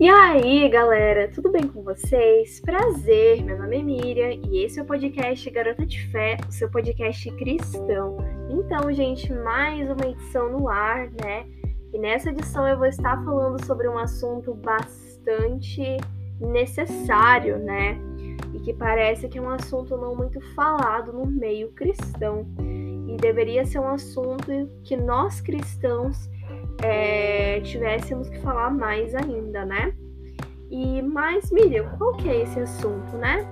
E aí, galera, tudo bem com vocês? Prazer, meu nome é Miriam e esse é o podcast Garota de Fé, o seu podcast cristão. Então, gente, mais uma edição no ar, né? E nessa edição eu vou estar falando sobre um assunto bastante necessário, né? E que parece que é um assunto não muito falado no meio cristão. E deveria ser um assunto que nós cristãos é, tivéssemos que falar mais ainda, né? E mais, Miriam, qual que é esse assunto, né?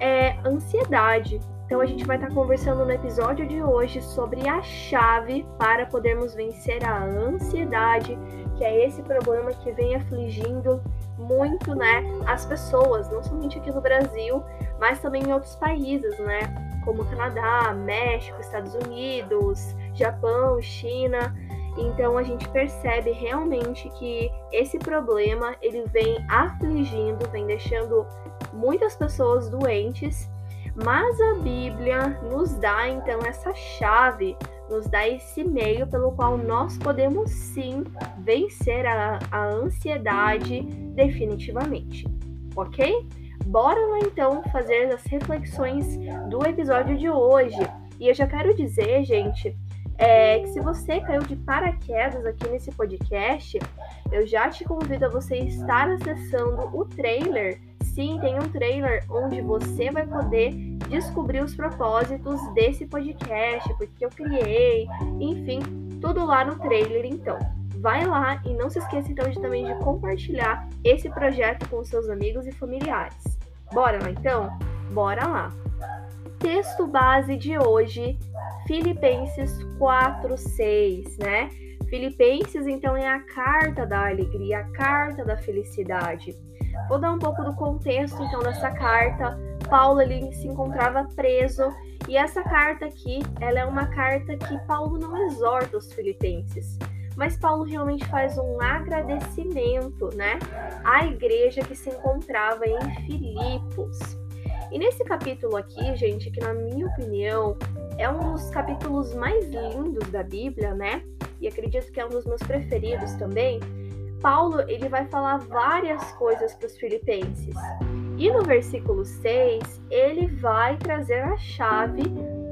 É ansiedade. Então a gente vai estar conversando no episódio de hoje sobre a chave para podermos vencer a ansiedade, que é esse problema que vem afligindo muito, né, as pessoas, não somente aqui no Brasil, mas também em outros países, né, como Canadá, México, Estados Unidos, Japão, China. Então a gente percebe realmente que esse problema ele vem afligindo, vem deixando muitas pessoas doentes, mas a Bíblia nos dá então essa chave, nos dá esse meio pelo qual nós podemos sim vencer a, a ansiedade definitivamente, ok? Bora lá então fazer as reflexões do episódio de hoje. E eu já quero dizer, gente, é que se você caiu de paraquedas aqui nesse podcast, eu já te convido a você estar acessando o trailer. Sim, tem um trailer onde você vai poder descobrir os propósitos desse podcast, porque eu criei, enfim, tudo lá no trailer então. Vai lá e não se esqueça então de também de compartilhar esse projeto com seus amigos e familiares. Bora lá então? Bora lá! Texto base de hoje Filipenses 4, 6, né? Filipenses, então, é a carta da alegria, a carta da felicidade. Vou dar um pouco do contexto, então, dessa carta. Paulo, ele se encontrava preso, e essa carta aqui, ela é uma carta que Paulo não exorta os filipenses, mas Paulo realmente faz um agradecimento, né, à igreja que se encontrava em Filipos. E nesse capítulo aqui, gente, que na minha opinião é um dos capítulos mais lindos da Bíblia, né? E acredito que é um dos meus preferidos também. Paulo, ele vai falar várias coisas para os filipenses. E no versículo 6, ele vai trazer a chave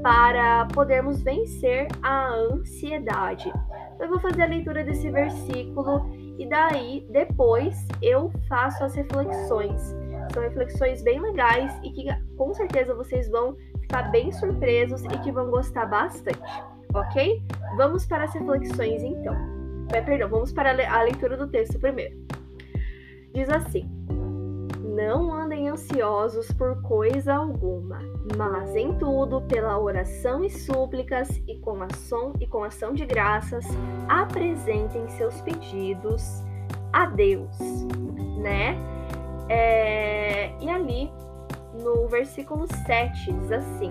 para podermos vencer a ansiedade. Então, eu vou fazer a leitura desse versículo e daí, depois, eu faço as reflexões. São reflexões bem legais e que com certeza vocês vão ficar bem surpresos e que vão gostar bastante, ok? Vamos para as reflexões então. É, perdão, vamos para a leitura do texto primeiro. Diz assim: Não andem ansiosos por coisa alguma, mas em tudo, pela oração e súplicas e com ação e com ação de graças, apresentem seus pedidos a Deus, né? É, e ali no versículo 7 diz assim: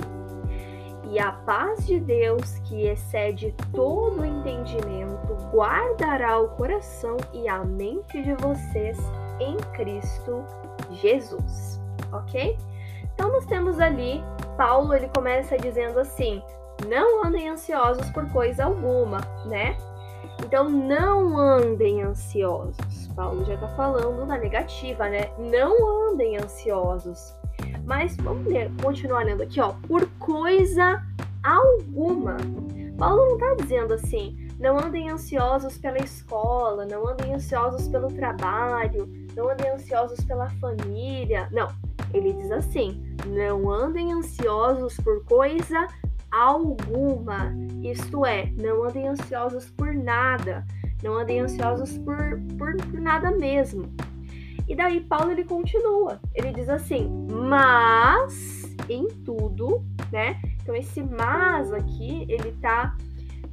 E a paz de Deus, que excede todo entendimento, guardará o coração e a mente de vocês em Cristo Jesus. Ok? Então nós temos ali, Paulo ele começa dizendo assim: não andem ansiosos por coisa alguma, né? Então não andem ansiosos. Paulo já está falando na negativa, né? Não andem ansiosos. Mas vamos ler, continuar lendo aqui, ó. Por coisa alguma. Paulo não está dizendo assim, não andem ansiosos pela escola, não andem ansiosos pelo trabalho, não andem ansiosos pela família. Não, ele diz assim: não andem ansiosos por coisa alguma. Isto é, não andem ansiosos por nada. Não andem ansiosos por, por, por nada mesmo. E daí Paulo ele continua. Ele diz assim: "Mas em tudo", né? Então esse mas aqui, ele tá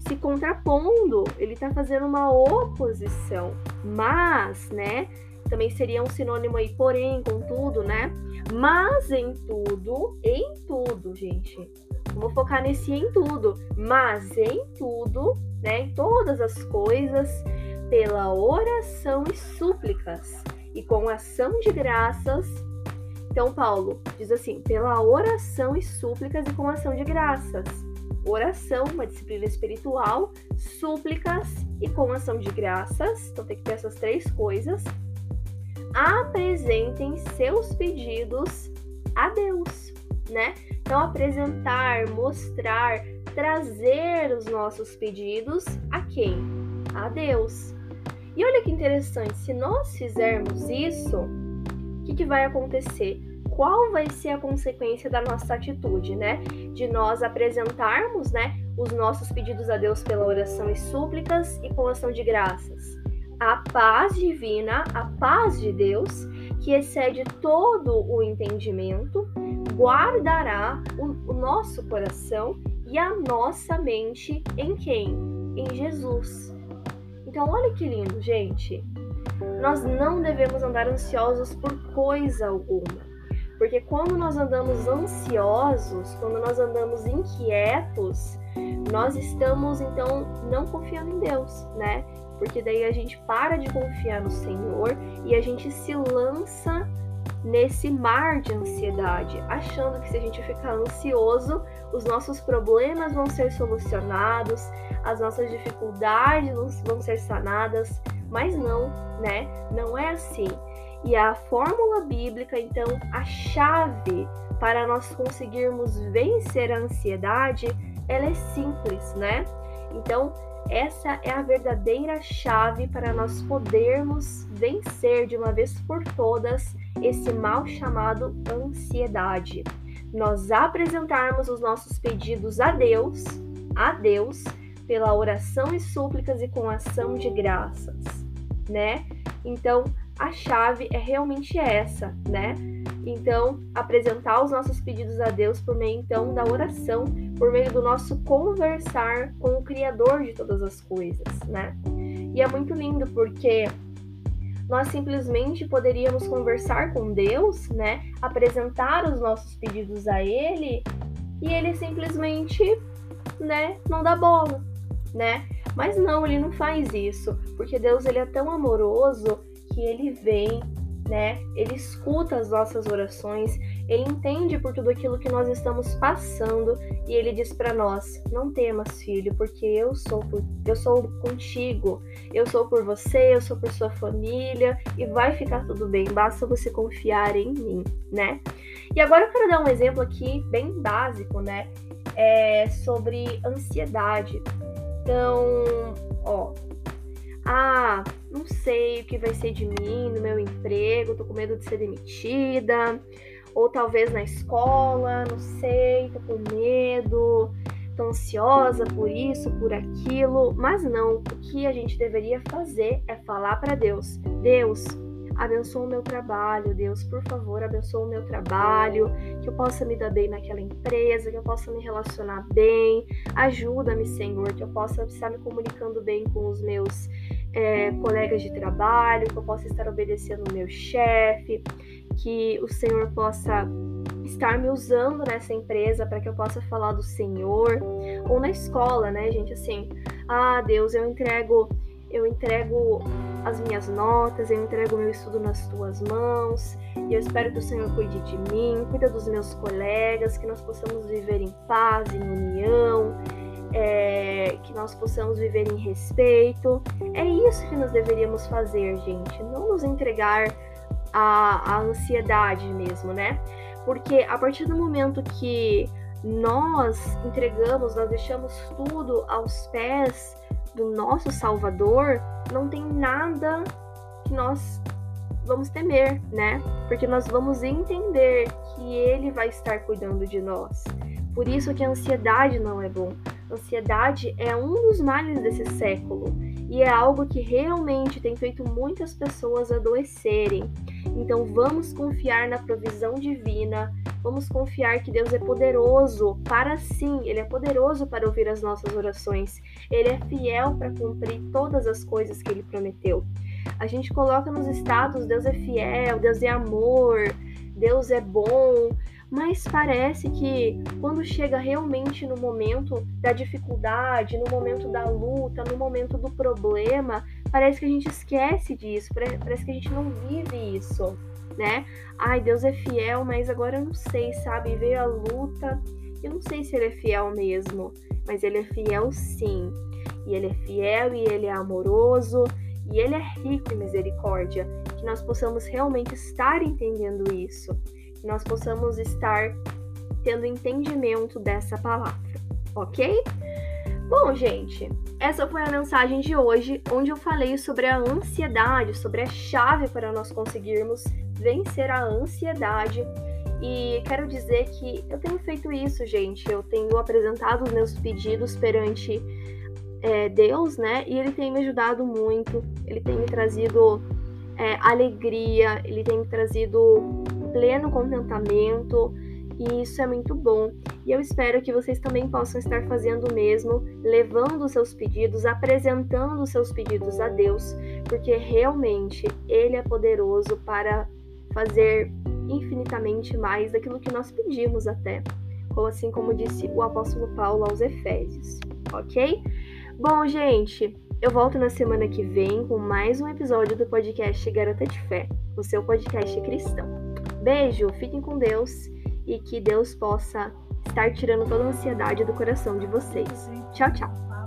se contrapondo, ele tá fazendo uma oposição. Mas, né? Também seria um sinônimo aí, porém, contudo, né? Mas em tudo, em tudo, gente. Vou focar nesse em tudo. Mas em tudo, né? Em todas as coisas, pela oração e súplicas e com ação de graças. Então, Paulo diz assim: pela oração e súplicas e com ação de graças. Oração, uma disciplina espiritual, súplicas e com ação de graças. Então, tem que ter essas três coisas. apresentem seus pedidos a Deus, né? Então, apresentar, mostrar, trazer os nossos pedidos a quem? A Deus. E olha que interessante, se nós fizermos isso, o que, que vai acontecer? Qual vai ser a consequência da nossa atitude, né? De nós apresentarmos, né, os nossos pedidos a Deus pela oração e súplicas e com ação de graças. A paz divina, a paz de Deus, que excede todo o entendimento, guardará o, o nosso coração e a nossa mente em quem? Em Jesus. Então, olha que lindo, gente. Nós não devemos andar ansiosos por coisa alguma. Porque quando nós andamos ansiosos, quando nós andamos inquietos, nós estamos então não confiando em Deus, né? Porque daí a gente para de confiar no Senhor e a gente se lança nesse mar de ansiedade, achando que se a gente ficar ansioso, os nossos problemas vão ser solucionados, as nossas dificuldades vão ser sanadas, mas não, né? Não é assim. E a fórmula bíblica, então, a chave para nós conseguirmos vencer a ansiedade, ela é simples, né? Então, essa é a verdadeira chave para nós podermos vencer de uma vez por todas esse mal chamado ansiedade. Nós apresentarmos os nossos pedidos a Deus, a Deus, pela oração e súplicas e com ação de graças, né? Então, a chave é realmente essa, né? Então, apresentar os nossos pedidos a Deus por meio então da oração, por meio do nosso conversar com o criador de todas as coisas, né? E é muito lindo porque nós simplesmente poderíamos conversar com Deus, né? Apresentar os nossos pedidos a ele e ele simplesmente, né, não dá bola, né? Mas não, ele não faz isso, porque Deus ele é tão amoroso que ele vem, né? Ele escuta as nossas orações, ele entende por tudo aquilo que nós estamos passando e ele diz para nós: "Não temas, filho, porque eu sou por, eu sou contigo. Eu sou por você, eu sou por sua família e vai ficar tudo bem. Basta você confiar em mim", né? E agora eu quero dar um exemplo aqui bem básico, né? É sobre ansiedade. Então, ó, ah, não sei o que vai ser de mim no meu emprego, tô com medo de ser demitida, ou talvez na escola, não sei, tô com medo, tô ansiosa por isso, por aquilo, mas não, o que a gente deveria fazer é falar para Deus: Deus, abençoa o meu trabalho, Deus, por favor, abençoa o meu trabalho, que eu possa me dar bem naquela empresa, que eu possa me relacionar bem, ajuda-me, Senhor, que eu possa estar me comunicando bem com os meus é, colegas de trabalho, que eu possa estar obedecendo o meu chefe, que o Senhor possa estar me usando nessa empresa para que eu possa falar do Senhor, ou na escola, né, gente? Assim, ah, Deus, eu entrego eu entrego as minhas notas, eu entrego meu estudo nas tuas mãos, e eu espero que o Senhor cuide de mim, cuida dos meus colegas, que nós possamos viver em paz, em união, é, que nós possamos viver em respeito. É isso que nós deveríamos fazer, gente, não nos entregar à, à ansiedade mesmo, né? Porque a partir do momento que nós entregamos, nós deixamos tudo aos pés do nosso Salvador, não tem nada que nós vamos temer, né? Porque nós vamos entender que Ele vai estar cuidando de nós. Por isso que a ansiedade não é bom. A ansiedade é um dos males desse século e é algo que realmente tem feito muitas pessoas adoecerem. Então vamos confiar na provisão divina, vamos confiar que Deus é poderoso para sim, Ele é poderoso para ouvir as nossas orações, Ele é fiel para cumprir todas as coisas que Ele prometeu. A gente coloca nos status: Deus é fiel, Deus é amor, Deus é bom, mas parece que quando chega realmente no momento da dificuldade, no momento da luta, no momento do problema, parece que a gente esquece disso, parece que a gente não vive isso, né? Ai, Deus é fiel, mas agora eu não sei, sabe? Veio a luta, eu não sei se ele é fiel mesmo, mas ele é fiel sim. E ele é fiel e ele é amoroso e ele é rico em misericórdia. que nós possamos realmente estar entendendo isso, que nós possamos estar tendo entendimento dessa palavra, ok? Bom, gente, essa foi a mensagem de hoje, onde eu falei sobre a ansiedade, sobre a chave para nós conseguirmos vencer a ansiedade. E quero dizer que eu tenho feito isso, gente. Eu tenho apresentado os meus pedidos perante é, Deus, né? E ele tem me ajudado muito, ele tem me trazido é, alegria, ele tem me trazido pleno contentamento. E isso é muito bom. E eu espero que vocês também possam estar fazendo o mesmo, levando seus pedidos, apresentando seus pedidos a Deus, porque realmente Ele é poderoso para fazer infinitamente mais daquilo que nós pedimos até, assim como disse o apóstolo Paulo aos Efésios, ok? Bom, gente, eu volto na semana que vem com mais um episódio do podcast Garota de Fé, o seu podcast cristão. Beijo, fiquem com Deus e que Deus possa estar tirando toda a ansiedade do coração de vocês. Tchau, tchau!